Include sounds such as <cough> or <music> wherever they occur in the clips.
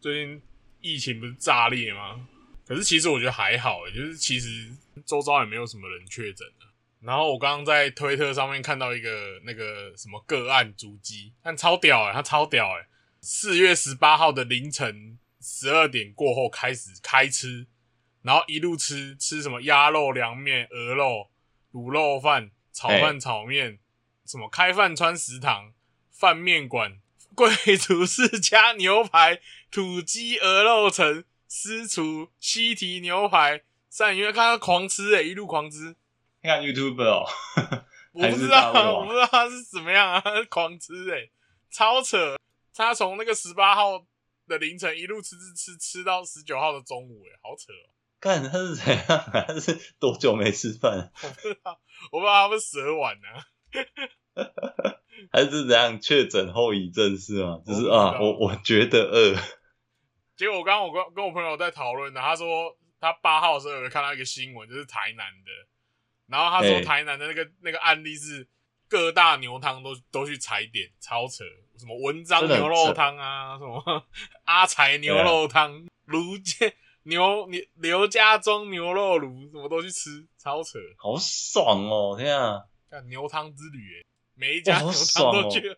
最近疫情不是炸裂吗？可是其实我觉得还好，就是其实周遭也没有什么人确诊的。然后我刚刚在推特上面看到一个那个什么个案足迹，但超屌哎，他超屌哎！四月十八号的凌晨十二点过后开始开吃，然后一路吃吃什么鸭肉凉面、鹅肉卤肉饭、炒饭、炒面，什么开饭川食堂饭面馆、贵族世家牛排、土鸡鹅肉城、私厨西提牛排，上因为看他狂吃哎，一路狂吃。你看 YouTube 哦，<laughs> 我不知道，我不知道他是怎么样啊，狂吃哎，超扯！他从那个十八号的凌晨一路吃吃吃吃到十九号的中午，哎，好扯哦！看他是怎样，他是多久没吃饭？我不知道，我不知道他们蛇丸呢，<laughs> <laughs> 还是怎样确诊后遗症是吗？就是啊，我我觉得饿。<laughs> 结果我刚刚我跟跟我朋友在讨论呢，他说他八号的时候有看到一个新闻，就是台南的。然后他说，台南的那个那个案例是各大牛汤都都去踩点，超扯，什么文章牛肉汤啊，什么 <laughs> 阿财牛肉汤、卢家牛牛刘家庄牛肉炉，什么都去吃，超扯，好爽哦！天啊，看牛汤之旅，哎，每一家牛汤都去。了。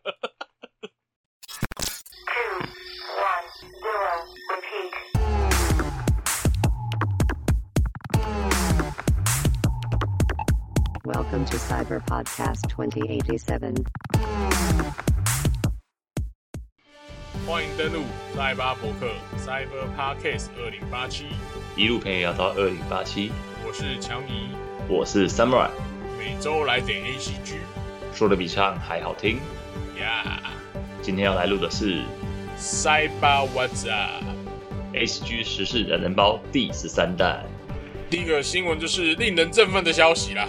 Welcome to Cyber Podcast 2087。欢迎登录赛巴博客 Cyber Podcast 二零八七，一路陪你聊到二零八七。我是强尼，我是 Samurai，每周来点 ACG，说的比唱还好听。Yeah，今天要来录的是赛巴 What's Up ACG 时事人人包第十三弹。第一个新闻就是令人振奋的消息啦。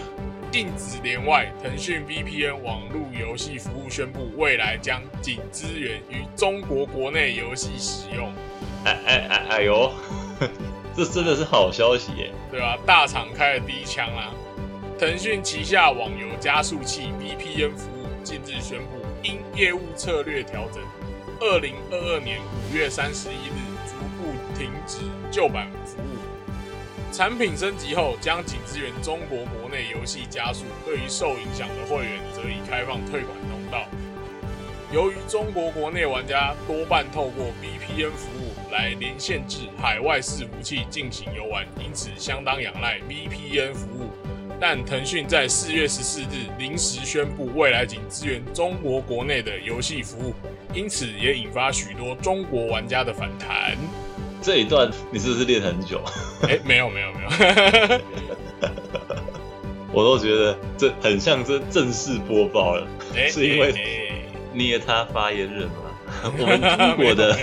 禁止连外，腾讯 VPN 网络游戏服务宣布，未来将仅支援于中国国内游戏使用。哎哎哎哎呦，<laughs> 这真的是好消息耶！对啊？大厂开了第一枪啦！腾讯旗下网游加速器 VPN 服务近日宣布，因业务策略调整，二零二二年五月三十一日逐步停止旧版服务。产品升级后，将仅支援中国国内游戏加速。对于受影响的会员，则已开放退款通道。由于中国国内玩家多半透过 VPN 服务来连线至海外伺服器进行游玩，因此相当仰赖 VPN 服务。但腾讯在四月十四日临时宣布，未来仅支援中国国内的游戏服务，因此也引发许多中国玩家的反弹。这一段你是不是练很久？<laughs> 哎，没有没有没有，<laughs> 我都觉得这很像这正式播报了，<laughs> 是因为捏他发言人嘛？我们中国的，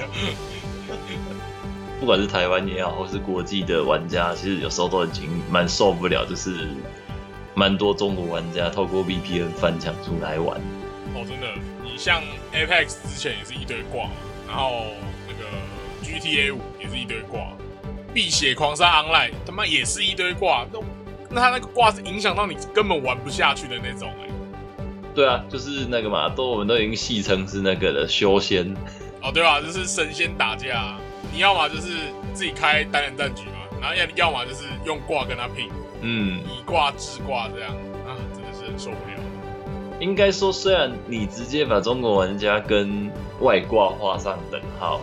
不管是台湾也好，或是国际的玩家，其实有时候都已经蛮受不了，就是蛮多中国玩家透过 VPN 翻墙出来玩。哦，真的，你像 Apex 之前也是一堆挂，然后那个。GTA 五也是一堆挂，碧血狂杀 Online 他妈也是一堆挂，那那他那个挂是影响到你根本玩不下去的那种哎。对啊，就是那个嘛，都我们都已经戏称是那个了修仙。哦，对啊？就是神仙打架，你要么就是自己开单人战局嘛，然后要要么就是用挂跟他拼，嗯，以挂制挂这样啊，真的是很受不了。应该说，虽然你直接把中国玩家跟外挂画上等号。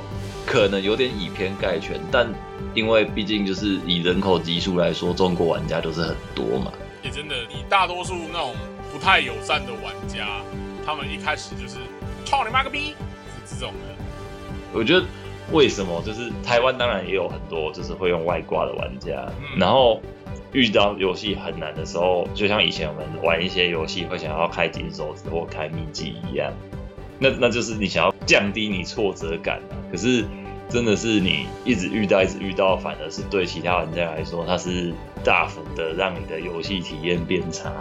可能有点以偏概全，但因为毕竟就是以人口基数来说，中国玩家就是很多嘛。也真的，以大多数那种不太友善的玩家，他们一开始就是操你妈个逼，是这种的。我觉得为什么就是台湾当然也有很多就是会用外挂的玩家，然后遇到游戏很难的时候，就像以前我们玩一些游戏会想要开金手指或开秘籍一样。那那就是你想要降低你挫折感啊，可是真的是你一直遇到一直遇到，反而是对其他玩家来说，它是大幅的让你的游戏体验变差，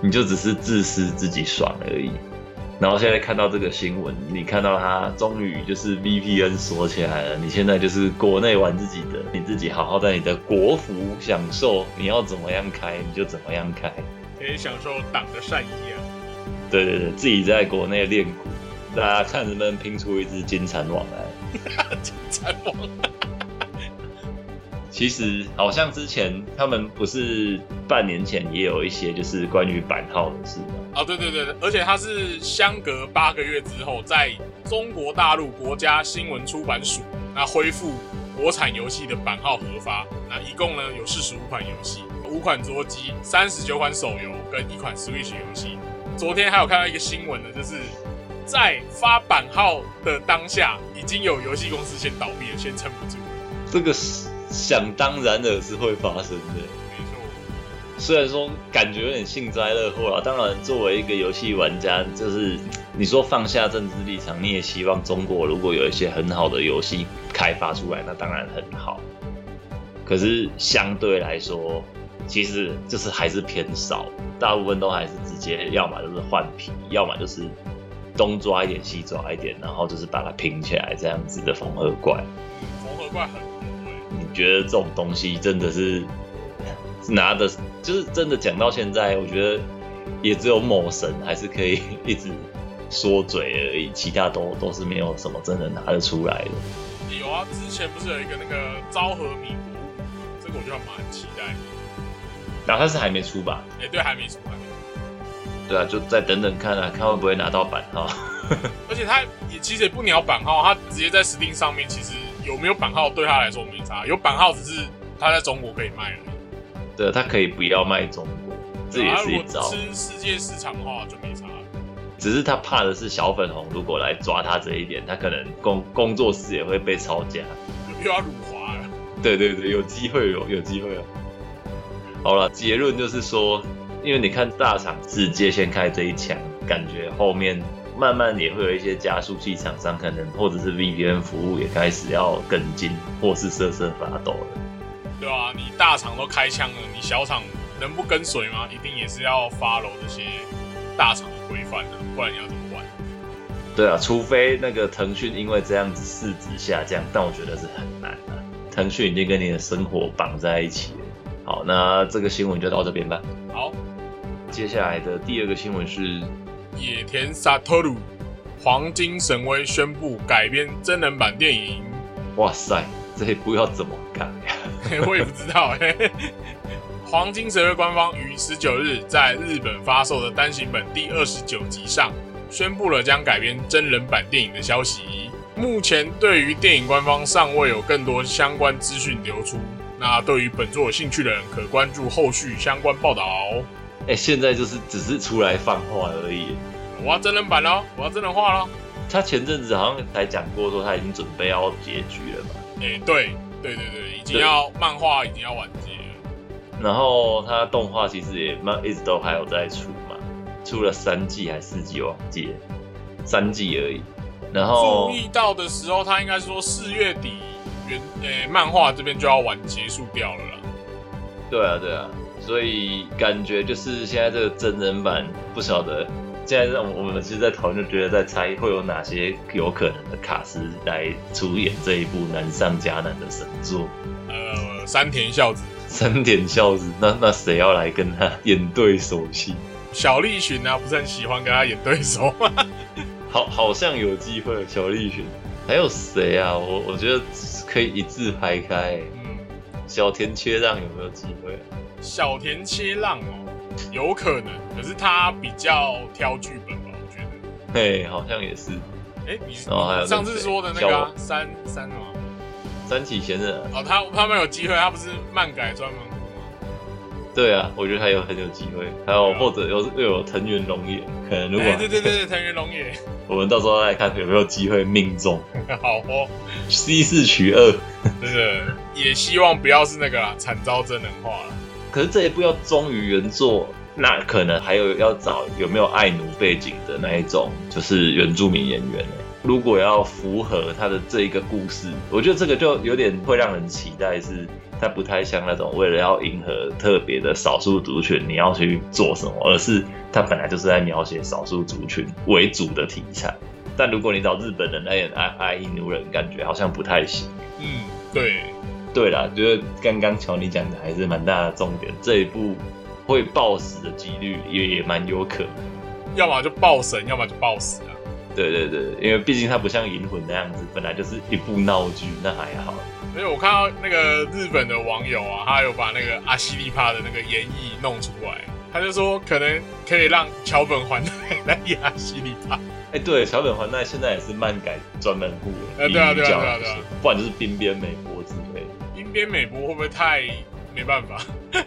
你就只是自私自己爽而已。然后现在看到这个新闻，你看到它终于就是 VPN 锁起来了，你现在就是国内玩自己的，你自己好好在你的国服享受，你要怎么样开你就怎么样开，可以享受党的善意啊。对对对，自己在国内练鼓。大家看能不能拼出一只金蝉王来？<laughs> 金蝉王。其实好像之前他们不是半年前也有一些就是关于版号的事吗？啊，对对对而且它是相隔八个月之后，在中国大陆国家新闻出版署那恢复国产游戏的版号核发。那一共呢有四十五款游戏，五款桌机，三十九款手游跟一款 Switch 游戏。昨天还有看到一个新闻呢，就是在发版号的当下，已经有游戏公司先倒闭了，先撑不住。这个。想当然的是会发生的，虽然说感觉有点幸灾乐祸啊，当然作为一个游戏玩家，就是你说放下政治立场，你也希望中国如果有一些很好的游戏开发出来，那当然很好。可是相对来说，其实就是还是偏少，大部分都还是直接要么就是换皮，要么就是东抓一点西抓一点，然后就是把它拼起来这样子的缝合怪。缝合怪很你。觉得这种东西真的是拿的，就是真的讲到现在，我觉得也只有某神还是可以一直说嘴而已，其他都都是没有什么真的拿得出来的。有啊，之前不是有一个那个昭和米国，这个我就蛮期待的。哪怕是还没出吧？哎，对，还没出，还没出。对啊，就再等等看啊，看会不会拿到版号。<laughs> 而且他也其实也不鸟版号，他直接在 Steam 上面其实。有没有版号对他来说没差，有版号只是他在中国可以卖而已。对，他可以不要卖中国，这也是一招。吃世界市场的话就没差。只是他怕的是小粉红如果来抓他这一点，他可能工工作室也会被抄家，又要辱华 <laughs> 了。对对对，有机会有有机会哦。好了，结论就是说，因为你看大厂直接先开这一枪，感觉后面。慢慢也会有一些加速器厂商，可能或者是 VPN 服务也开始要跟进，或是瑟瑟发抖了。对啊，你大厂都开枪了，你小厂能不跟随吗？一定也是要 follow 这些大厂的规范的，不然你要怎么玩？对啊，除非那个腾讯因为这样子市值下降，但我觉得是很难的。腾讯已经跟你的生活绑在一起了。好，那这个新闻就到这边吧。好，接下来的第二个新闻是。野田萨托鲁，黄金神威宣布改编真人版电影。哇塞，这一部要怎么改呀？我也不知道。黄金神威官方于十九日在日本发售的单行本第二十九集上，宣布了将改编真人版电影的消息。目前对于电影官方尚未有更多相关资讯流出。那对于本作有兴趣的人，可关注后续相关报道。哎，现在就是只是出来放话而已。我要真人版喽，我要真人化喽。他前阵子好像才讲过，说他已经准备要结局了吧。哎，对，对对对，已经要漫画已经要完结了。然后他动画其实也慢，一直都还有在出嘛，出了三季还是四季忘记了，三季而已。然后注意到的时候，他应该说四月底原诶漫画这边就要完结束掉了啦。对啊，对啊。所以感觉就是现在这个真人版不晓得，现在让我们其实，在讨论就觉得在猜会有哪些有可能的卡司来出演这一部难上加难的神作。呃，山田孝子。山田孝子，那 <laughs> 那谁要来跟他演对手戏？小栗旬啊，不是很喜欢跟他演对手吗？<laughs> 好，好像有机会。小栗旬，还有谁啊？我我觉得可以一字排开。嗯，小田切让有没有机会？小田切让哦，有可能，可是他比较挑剧本吧，我觉得。嘿，好像也是。哎，你上次说的那个三三什么？三起前任。哦，他他们有机会，他不是漫改专门？对啊，我觉得他有很有机会。还有或者又又有藤原龙也，可能如果对对对对藤原龙也，<laughs> 我们到时候再看有没有机会命中。<laughs> 好哦，C 四取二，真的也希望不要是那个啦，惨遭真人化了。可是这一部要忠于原作，那可能还有要找有没有爱奴背景的那一种，就是原住民演员。如果要符合他的这一个故事，我觉得这个就有点会让人期待，是他不太像那种为了要迎合特别的少数族群，你要去做什么，而是他本来就是在描写少数族群为主的题材。但如果你找日本人来演爱爱伊奴人，感觉好像不太行。嗯，对。对啦，觉得刚刚乔尼讲的还是蛮大的重点，这一部会爆死的几率也也蛮有可能，要么就爆神，要么就爆死啊。对对对，因为毕竟它不像银魂那样子，本来就是一部闹剧，那还好。而且我看到那个日本的网友啊，他有把那个阿西利帕的那个演绎弄出来，他就说可能可以让桥本环奈来演阿西利帕。哎，对，桥本环奈现在也是漫改专门户，呃，对啊对啊对啊对啊，不然就是冰边美波之类。滨边美博会不会太没办法？<laughs>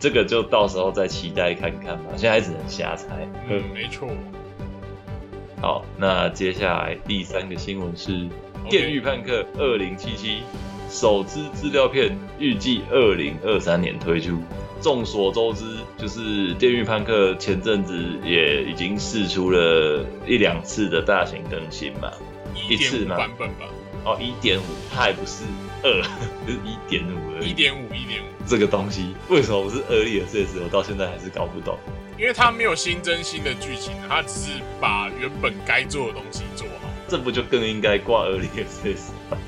这个就到时候再期待看看吧，现在只能瞎猜。嗯，没错。好，那接下来第三个新闻是《电狱判客二零七七》首支资料片，预计二零二三年推出。众所周知，就是《电狱判客》前阵子也已经试出了一两次的大型更新嘛，一次嘛版本吧。哦，一点五，它还不是二，就 <laughs> 是一点五而已。一点五，一点五，这个东西为什么不是二力的设施？我到现在还是搞不懂。因为它没有新增新的剧情，它只是把原本该做的东西做好。这不就更应该挂二力的设施吗？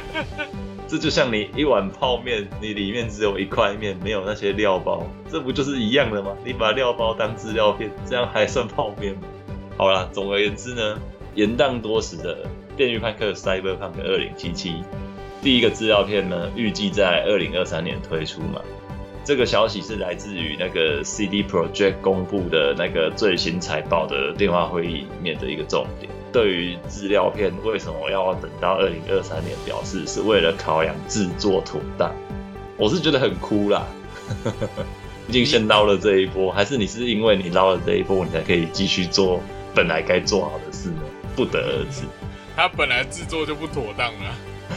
<laughs> 这就像你一碗泡面，你里面只有一块面，没有那些料包，这不就是一样的吗？你把料包当资料片，这样还算泡面吗？好啦，总而言之呢，延宕多时的。《电狱判客》Cyberpunk 二零七七第一个资料片呢，预计在二零二三年推出嘛。这个消息是来自于那个 CD Project 公布的那个最新财报的电话会议里面的一个重点。对于资料片为什么要等到二零二三年，表示是为了考量制作妥当。我是觉得很哭啦，<laughs> 毕竟先捞了这一波，还是你是因为你捞了这一波，你才可以继续做本来该做好的事呢？不得而知。他本来制作就不妥当了，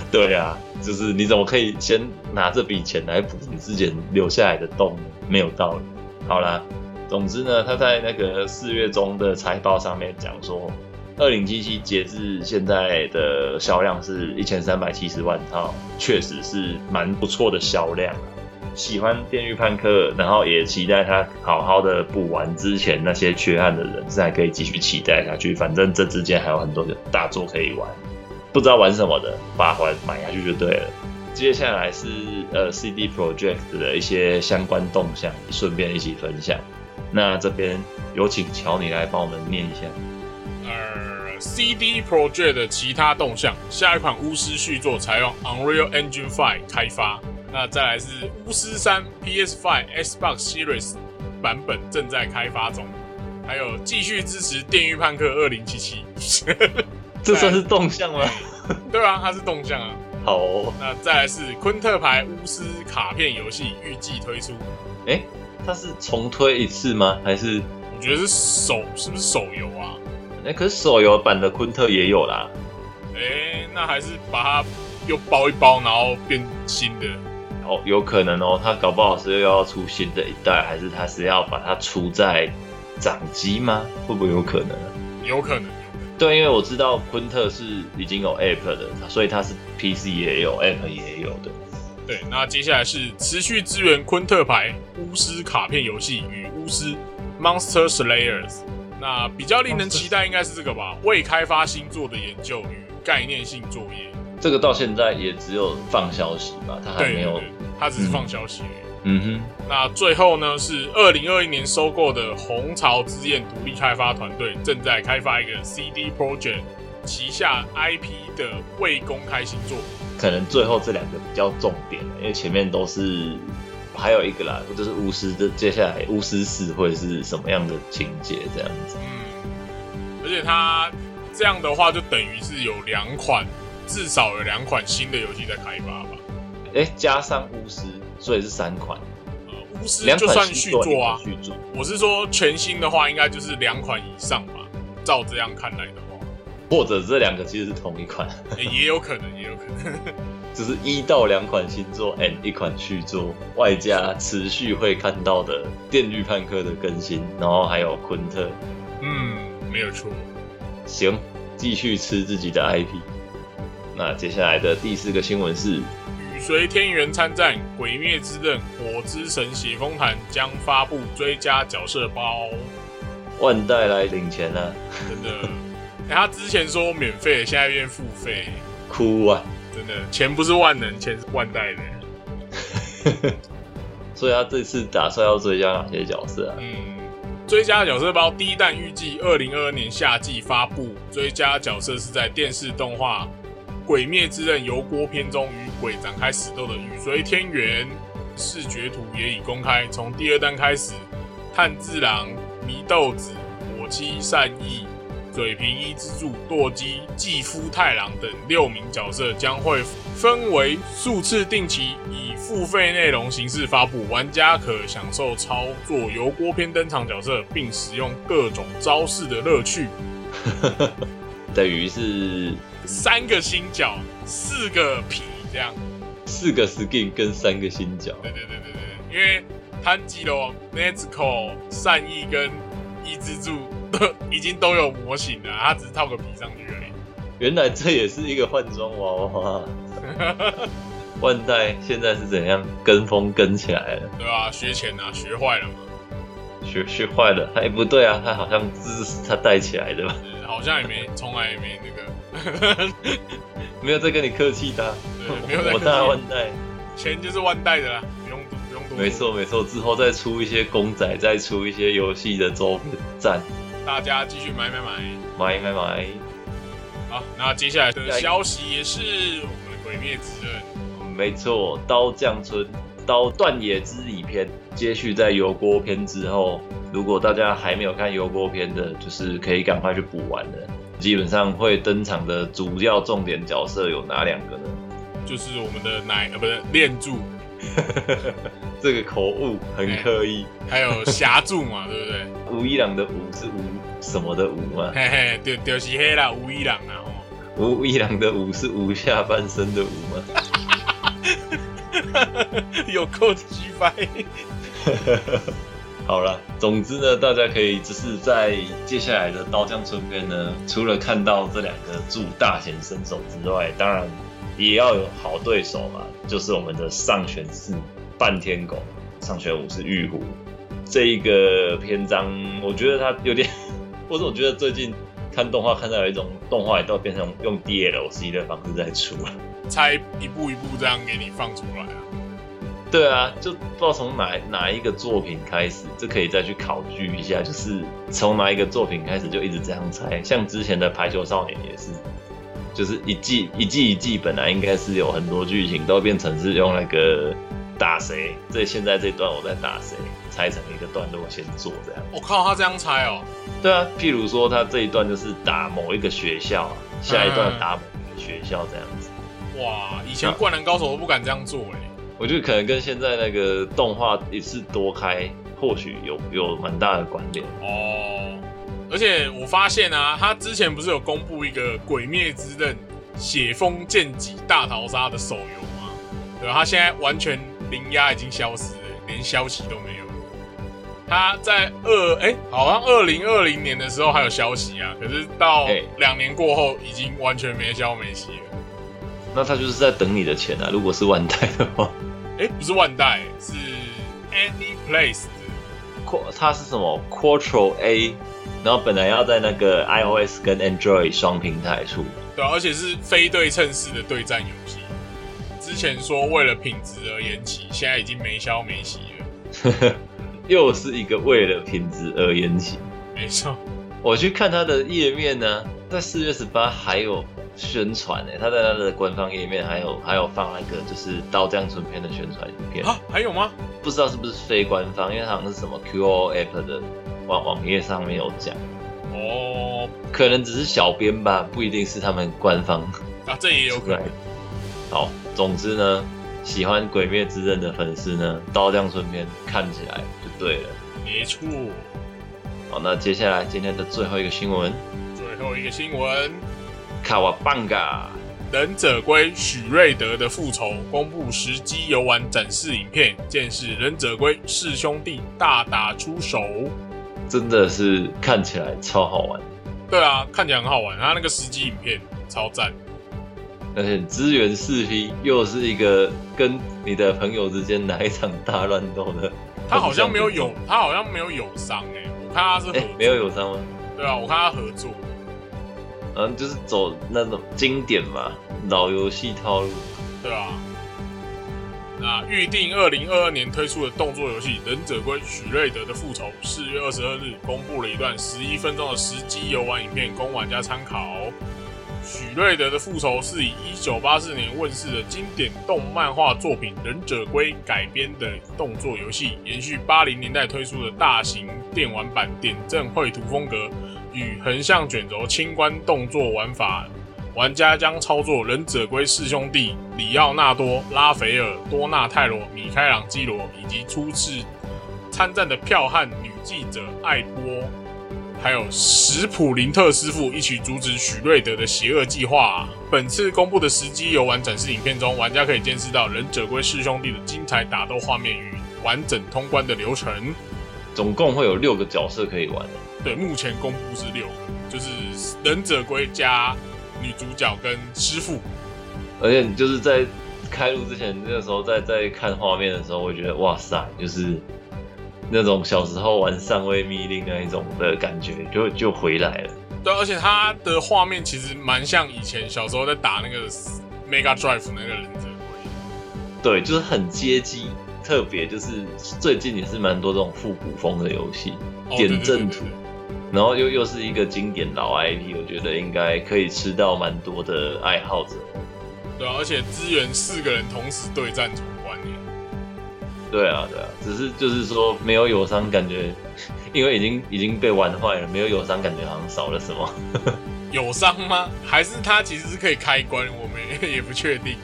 <laughs> 对呀，就是你怎么可以先拿这笔钱来补你之前留下来的洞呢？没有道理。好啦，总之呢，他在那个四月中的财报上面讲说，二零七七截至现在的销量是一千三百七十万套，确实是蛮不错的销量。喜欢《电狱判客》，然后也期待他好好的补完之前那些缺憾的人，是还可以继续期待下去。反正这之间还有很多的大作可以玩，不知道玩什么的，把它买下去就对了。接下来是呃 CD Project 的一些相关动向，顺便一起分享。那这边有请乔尼来帮我们念一下。呃，CD Project 的其他动向，下一款巫师续作采用 Unreal Engine 5开发。那再来是巫师三 PS5、Xbox Series 版本正在开发中，还有继续支持《电狱判客二零七七》，这算是动向吗？<laughs> 对啊，它是动向啊。好，那再来是昆特牌巫师卡片游戏预计推出。哎，它是重推一次吗？还是我觉得是手是不是手游啊？哎，可是手游版的昆特也有啦。哎，那还是把它又包一包，然后变新的。哦，有可能哦，它搞不好是又要出新的一代，还是它是要把它出在掌机吗？会不会有可能？有可能，对，因为我知道昆特是已经有 App 的，所以它是 PC 也有，App 也有的。对，那接下来是持续支援昆特牌巫师卡片游戏与巫师 Monster Slayers。那比较令人期待应该是这个吧？未开发星座的研究与概念性作业。这个到现在也只有放消息吧，他还没有，他只是放消息。嗯哼，那最后呢是二零二一年收购的红潮之焰独立开发团队正在开发一个 CD Project 旗下 IP 的未公开新作。可能最后这两个比较重点，因为前面都是还有一个啦，就是巫师的接下来巫师四会是什么样的情节这样子。嗯，而且他这样的话就等于是有两款。至少有两款新的游戏在开发吧？哎，加上巫师，所以是三款。呃，巫师就算续作啊。续作。我是说全新的话，应该就是两款以上吧？照这样看来的话，或者这两个其实是同一款，也有可能，也有可能。<laughs> 就是一到两款新作，and 一款续作，外加持续会看到的电锯判客的更新，然后还有昆特。嗯，没有错。行，继续吃自己的 IP。那接下来的第四个新闻是，与随天元参战《鬼灭之刃：火之神血风坛》将发布追加角色包，万代来领钱了，真的。<laughs> 他之前说免费，现在变付费，哭啊！真的，钱不是万能，钱是万代的。<laughs> 所以他这次打算要追加哪些角色啊？嗯，追加角色包第一弹预计二零二二年夏季发布，追加角色是在电视动画《鬼灭之刃》油锅篇中与鬼展开死斗的羽随天元，视觉图也已公开。从第二弹开始，炭治郎、祢豆子、火七善意。水平一之助、舵机、纪夫太郎等六名角色将会分为数次定期以付费内容形式发布，玩家可享受操作油锅篇登场角色，并使用各种招式的乐趣。<laughs> 等于是三个新角，四个皮这样。四个 skin 跟三个新角。对对对对对，因为潘吉罗、Nezuko、善意跟一之助。已经都有模型了，他只是套个皮上去而已。原来这也是一个换装娃娃。<laughs> 万代现在是怎样跟风跟起来了？对啊，学钱啊，学坏了嘛？学学坏了？哎，不对啊，他好像是他带起来的吧？好像也没，从来也没那个，<laughs> 没有在跟你客气的。对，没有在 <laughs> 我大万代，钱就是万代的啦。不用多。没错没错，之后再出一些公仔，再出一些游戏的周边赞。大家继续买买买买买买！好，那接下来的消息也是我们的《鬼灭之刃》。没错，刀匠村刀断野之里篇接续在油锅篇之后，如果大家还没有看油锅篇的，就是可以赶快去补完的。基本上会登场的主要重点角色有哪两个呢？就是我们的奶呃，不是练柱。<laughs> 这个口误很刻意，还有霞柱嘛，对不对？<laughs> 吴一郎的吴是吴什么的吴嘛？嘿嘿，就就是黑啦，吴一郎啊！吴一郎的吴是吴下半身的吴吗？<laughs> 有够鸡掰！好了，总之呢，大家可以就是在接下来的刀匠村篇呢，除了看到这两个助大显身手之外，当然。也要有好对手嘛，就是我们的上玄四半天狗，上玄五是玉壶。这一个篇章，我觉得它有点，或者我觉得最近看动画看到有一种动画也都变成用 DLC 的方式在出了，才一步一步这样给你放出来啊。对啊，就不知道从哪哪一个作品开始，这可以再去考据一下，就是从哪一个作品开始就一直这样猜，像之前的排球少年也是。就是一季一季一季，本来应该是有很多剧情，都变成是用那个打谁，这现在这段我在打谁，拆成一个段落先做这样。我靠，他这样猜哦？对啊，譬如说他这一段就是打某一个学校，下一段打某一个学校这样子。哇，以前灌篮高手都不敢这样做哎。我觉得可能跟现在那个动画一次多开，或许有有蛮大的关联哦。而且我发现啊，他之前不是有公布一个《鬼灭之刃》血风剑戟大逃杀的手游吗？对吧？他现在完全零压已经消失了，连消息都没有。他在二哎，好像二零二零年的时候还有消息啊，可是到两年过后已经完全没消没息了。那他就是在等你的钱啊！如果是万代的话，<laughs> 哎，不是万代，是 Any Place 的，它是什么 Quattro A？然后本来要在那个 iOS 跟 Android 双平台出，对，而且是非对称式的对战游戏。之前说为了品质而延期，现在已经没消没息了。<laughs> 又是一个为了品质而延期。没错，我去看它的页面呢，在四月十八还有宣传呢，他在他的官方页面还有还有放那个就是刀匠村篇的宣传影片啊？还有吗？不知道是不是非官方，因为好像是什么 QO App 的。网网页上面有讲哦，可能只是小编吧，不一定是他们官方啊，这也有可能。好，总之呢，喜欢《鬼灭之刃》的粉丝呢，刀匠村篇看起来就对了。没错。好，那接下来今天的最后一个新闻，最后一个新闻，卡瓦棒嘎。忍者龟许瑞德的复仇公布实机游玩展示影片，见识忍者龟四兄弟大打出手。真的是看起来超好玩，对啊，看起来很好玩。他那个实机影片超赞，而且支援四 P 又是一个跟你的朋友之间来一场大乱斗的。他好像没有有，他好像没有友伤哎，我看他是哎没有友伤吗？对啊，我看他合作，嗯，就是走那种经典嘛，老游戏套路。对啊，那预定二零二二年推出的动作游戏《忍者龟：许瑞德的复仇》，四月二十二日公布了一段十一分钟的实机游玩影片，供玩家参考。许瑞德的复仇是以一九八四年问世的经典动漫画作品《忍者龟》改编的动作游戏，延续八零年代推出的大型电玩版点阵绘图风格与横向卷轴清关动作玩法。玩家将操作忍者龟四兄弟里奥纳多、拉斐尔、多纳泰罗、米开朗基罗，以及初次参战的票悍女记者艾波，还有史普林特师傅一起阻止许瑞德的邪恶计划。本次公布的实机游玩展示影片中，玩家可以见识到忍者龟四兄弟的精彩打斗画面与完整通关的流程。总共会有六个角色可以玩。对，目前公布是六个，就是忍者龟加。女主角跟师傅，而且你就是在开录之前，那个时候在在看画面的时候，我觉得哇塞，就是那种小时候玩上位密令那一种的感觉，就就回来了。对，而且它的画面其实蛮像以前小时候在打那个 Mega Drive 那个忍者龟。对，就是很接机，特别就是最近也是蛮多这种复古风的游戏，点阵图。然后又又是一个经典老 IP，我觉得应该可以吃到蛮多的爱好者。对啊，而且支援四个人同时对战闯关耶。对啊，对啊，只是就是说没有友商感觉，因为已经已经被玩坏了，没有友商感觉好像少了什么。<laughs> 友商吗？还是他其实是可以开关？我们也不确定。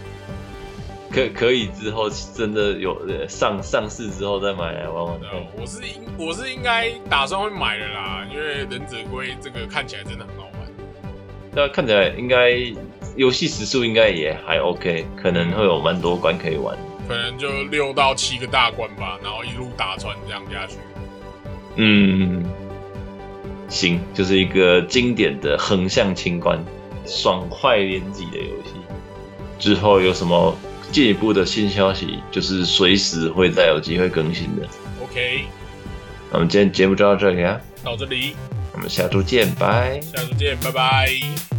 可可以之后真的有上上市之后再买来玩玩。我是应我是应该打算会买的啦，因为忍者龟这个看起来真的很好玩。那看起来应该游戏时速应该也还 OK，可能会有蛮多关可以玩。可能就六到七个大关吧，然后一路打穿这样下去。嗯，行，就是一个经典的横向清关、爽快连击的游戏。之后有什么？进一步的新消息就是随时会再有机会更新的。OK，那我们今天节目就到这里啊，到这里，我们下周见，拜。下周见，拜拜。